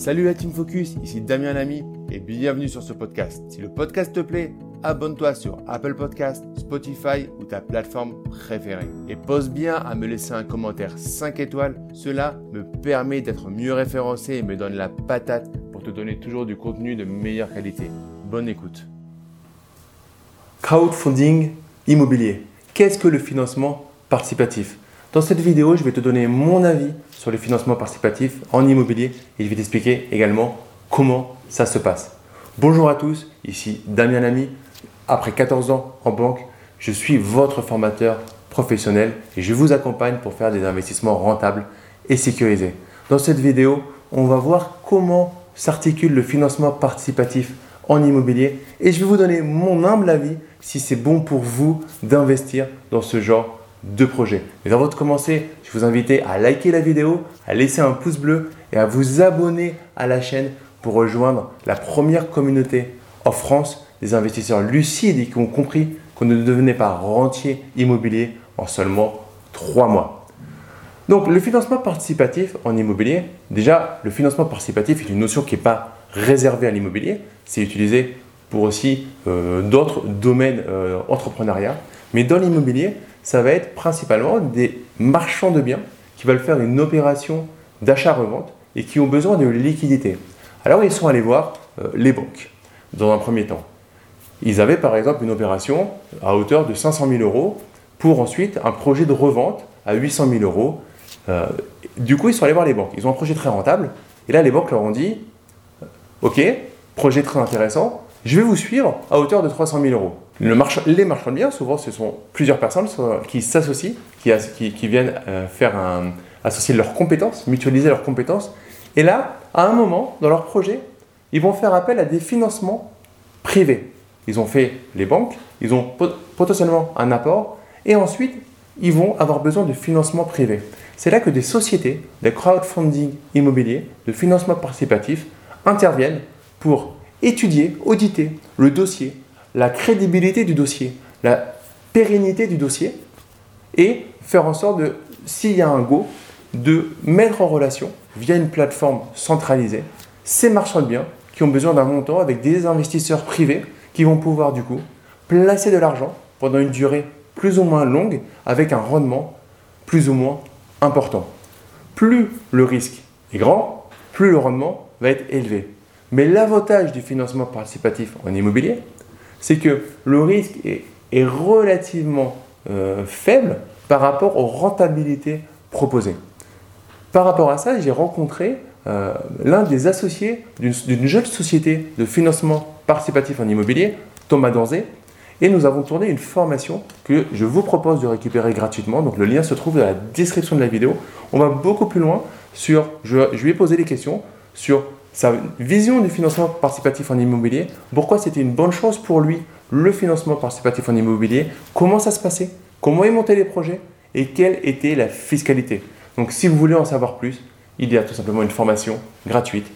Salut la Team Focus, ici Damien Lamy et bienvenue sur ce podcast. Si le podcast te plaît, abonne-toi sur Apple Podcast, Spotify ou ta plateforme préférée. Et pose bien à me laisser un commentaire 5 étoiles, cela me permet d'être mieux référencé et me donne la patate pour te donner toujours du contenu de meilleure qualité. Bonne écoute. Crowdfunding immobilier. Qu'est-ce que le financement participatif? Dans cette vidéo, je vais te donner mon avis sur le financement participatif en immobilier et je vais t'expliquer également comment ça se passe. Bonjour à tous, ici Damien Lamy. Après 14 ans en banque, je suis votre formateur professionnel et je vous accompagne pour faire des investissements rentables et sécurisés. Dans cette vidéo, on va voir comment s'articule le financement participatif en immobilier et je vais vous donner mon humble avis si c'est bon pour vous d'investir dans ce genre de projet. Mais avant de commencer, je vous invite à liker la vidéo, à laisser un pouce bleu et à vous abonner à la chaîne pour rejoindre la première communauté en France des investisseurs lucides et qui ont compris qu'on ne devenait pas rentier immobilier en seulement trois mois. Donc le financement participatif en immobilier, déjà le financement participatif est une notion qui n'est pas réservée à l'immobilier, c'est utilisé pour aussi euh, d'autres domaines euh, entrepreneuriat. Mais dans l'immobilier, ça va être principalement des marchands de biens qui veulent faire une opération d'achat-revente et qui ont besoin de liquidité. Alors ils sont allés voir euh, les banques dans un premier temps. Ils avaient par exemple une opération à hauteur de 500 000 euros pour ensuite un projet de revente à 800 000 euros. Euh, du coup, ils sont allés voir les banques. Ils ont un projet très rentable. Et là, les banques leur ont dit Ok, projet très intéressant, je vais vous suivre à hauteur de 300 000 euros. les marchands de biens, souvent, ce sont plusieurs personnes qui s'associent, qui, viennent euh, faire associer leurs compétences, mutualiser leurs compétences. Et là, à un moment, dans leur projet, ils vont faire appel à des financements privés. Ils ont fait les banques, ils ont potentiellement un apport, et ensuite, ils vont avoir besoin de financement privé. C'est là que des sociétés, des crowdfunding immobiliers, de financement participatif, interviennent pour étudier, auditer le dossier, la crédibilité du dossier, la pérennité du dossier et faire en sorte de, s'il y a un go, de mettre en relation via une plateforme centralisée ces marchands de biens qui ont besoin d'un montant avec des investisseurs privés qui vont pouvoir du coup placer de l'argent pendant une durée plus ou moins longue avec un rendement plus ou moins important. Plus le risque est grand, plus le rendement va être élevé. Mais l'avantage du financement participatif en immobilier, c'est que le risque est, relativement euh, faible par rapport aux rentabilités proposées. Par rapport à ça, j'ai rencontré euh, l'un des associés d'une jeune société de financement participatif en immobilier, Thomas Danzé, et nous avons tourné une formation que je vous propose de récupérer gratuitement. Donc le lien se trouve dans la description de la vidéo. On va beaucoup plus loin sur, je, je lui ai posé des questions sur sa vision du financement participatif en immobilier, pourquoi c'était une bonne chose pour lui le financement participatif en immobilier, comment ça se passait, comment il montait les projets et quelle était la fiscalité. Donc si vous voulez en savoir plus, il y a tout simplement une formation gratuite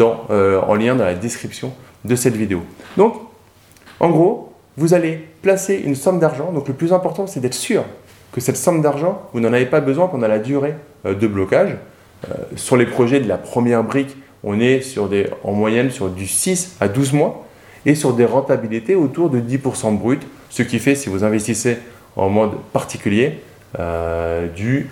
euh, en lien dans la description de cette vidéo. Donc, en gros, vous allez placer une somme d'argent. Donc le plus important, c'est d'être sûr que cette somme d'argent, vous n'en avez pas besoin pendant la durée euh, de blocage. Euh, sur les projets de la première brique, on est en moyenne sur du 6 à 12 mois et sur des rentabilités autour de 10% brut, ce qui fait, si vous investissez en mode particulier, euh, du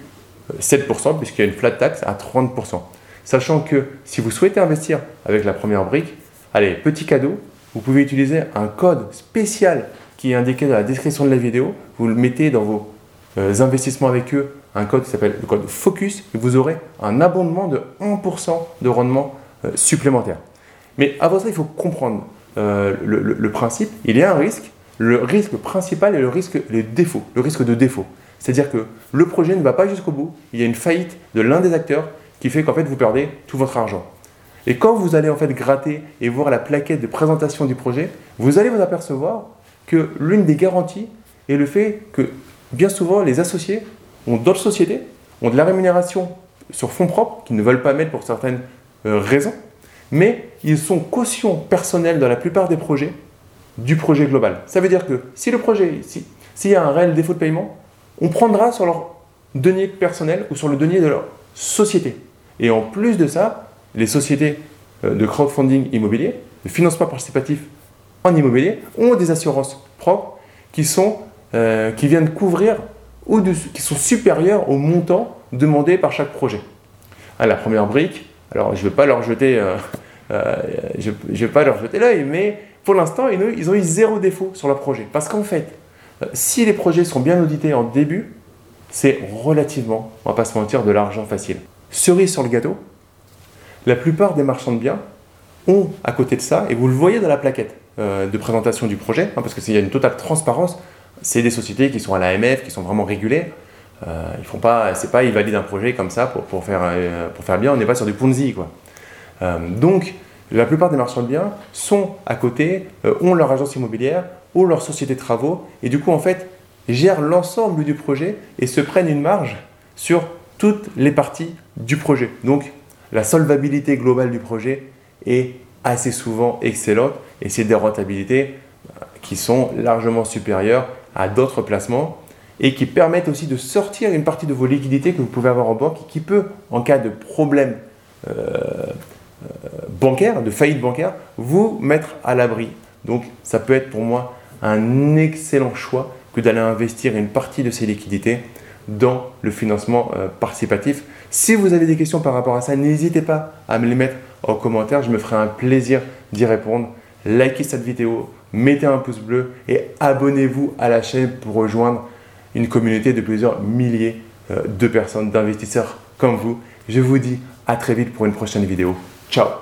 7%, puisqu'il y a une flat tax à 30%. Sachant que si vous souhaitez investir avec la première brique, allez, petit cadeau, vous pouvez utiliser un code spécial qui est indiqué dans la description de la vidéo. Vous le mettez dans vos euh, investissements avec eux, un code qui s'appelle le code FOCUS, et vous aurez un abondement de 1% de rendement euh, supplémentaire. Mais avant ça, il faut comprendre euh, le, principe. Il y a un risque. Le risque principal est le risque le risque de défaut. C'est-à-dire que le projet ne va pas jusqu'au bout. Il y a une faillite de l'un des acteurs qui fait qu'en fait vous perdez tout votre argent. Et quand vous allez en fait gratter et voir la plaquette de présentation du projet, vous allez vous apercevoir que l'une des garanties est le fait que bien souvent les associés ont d'autres sociétés, ont de la rémunération sur fonds propres qu'ils ne veulent pas mettre pour certaines raison, mais ils sont caution personnelle dans la plupart des projets du projet global. Ça veut dire que si le projet, s'il y a un réel défaut de paiement, on prendra sur leur denier personnel ou sur le denier de leur société. Et en plus de ça, les sociétés euh, de crowdfunding immobilier, de financement participatif en immobilier, ont des assurances propres qui, sont, euh, qui viennent couvrir ou qui sont supérieures au montant demandé par chaque projet. À la première brique, alors je ne vais pas leur jeter, je, je vais pas leur jeter l'œil, mais pour l'instant, ils ont eu zéro défaut sur leur projet. Parce qu'en fait, si les projets sont bien audités en début, c'est relativement, on va pas se mentir, de l'argent facile. Cerise sur le gâteau, la plupart des marchands de biens ont à côté de ça, et vous le voyez dans la plaquette euh, de présentation du projet, hein, parce qu'il y a une totale transparence, c'est des sociétés qui sont à l'AMF, qui sont vraiment régulées. Euh, ils font pas, c'est pas ils valident un projet comme ça pour, pour faire, euh, pour faire bien, on n'est pas sur du Ponzi quoi. donc la plupart des marchands de biens sont à côté, ont leur agence immobilière, ou leur société de travaux, et du coup, en fait, gèrent l'ensemble du projet et se prennent une marge sur toutes les parties du projet. Donc, la solvabilité globale du projet est assez souvent excellente et c'est des rentabilités euh, qui sont largement supérieures à d'autres placements et qui permettent aussi de sortir une partie de vos liquidités que vous pouvez avoir en banque qui peut, en cas de problème euh, euh, bancaire, de faillite bancaire, vous mettre à l'abri. Donc ça peut être pour moi un excellent choix que d'aller investir une partie de ces liquidités dans le financement euh, participatif. Si vous avez des questions par rapport à ça, n'hésitez pas à me les mettre en commentaire. Je me ferai un plaisir d'y répondre. Likez cette vidéo, mettez un pouce bleu et abonnez-vous à la chaîne pour rejoindre une communauté de plusieurs milliers euh, de personnes, d'investisseurs comme vous. Je vous dis à très vite pour une prochaine vidéo. Ciao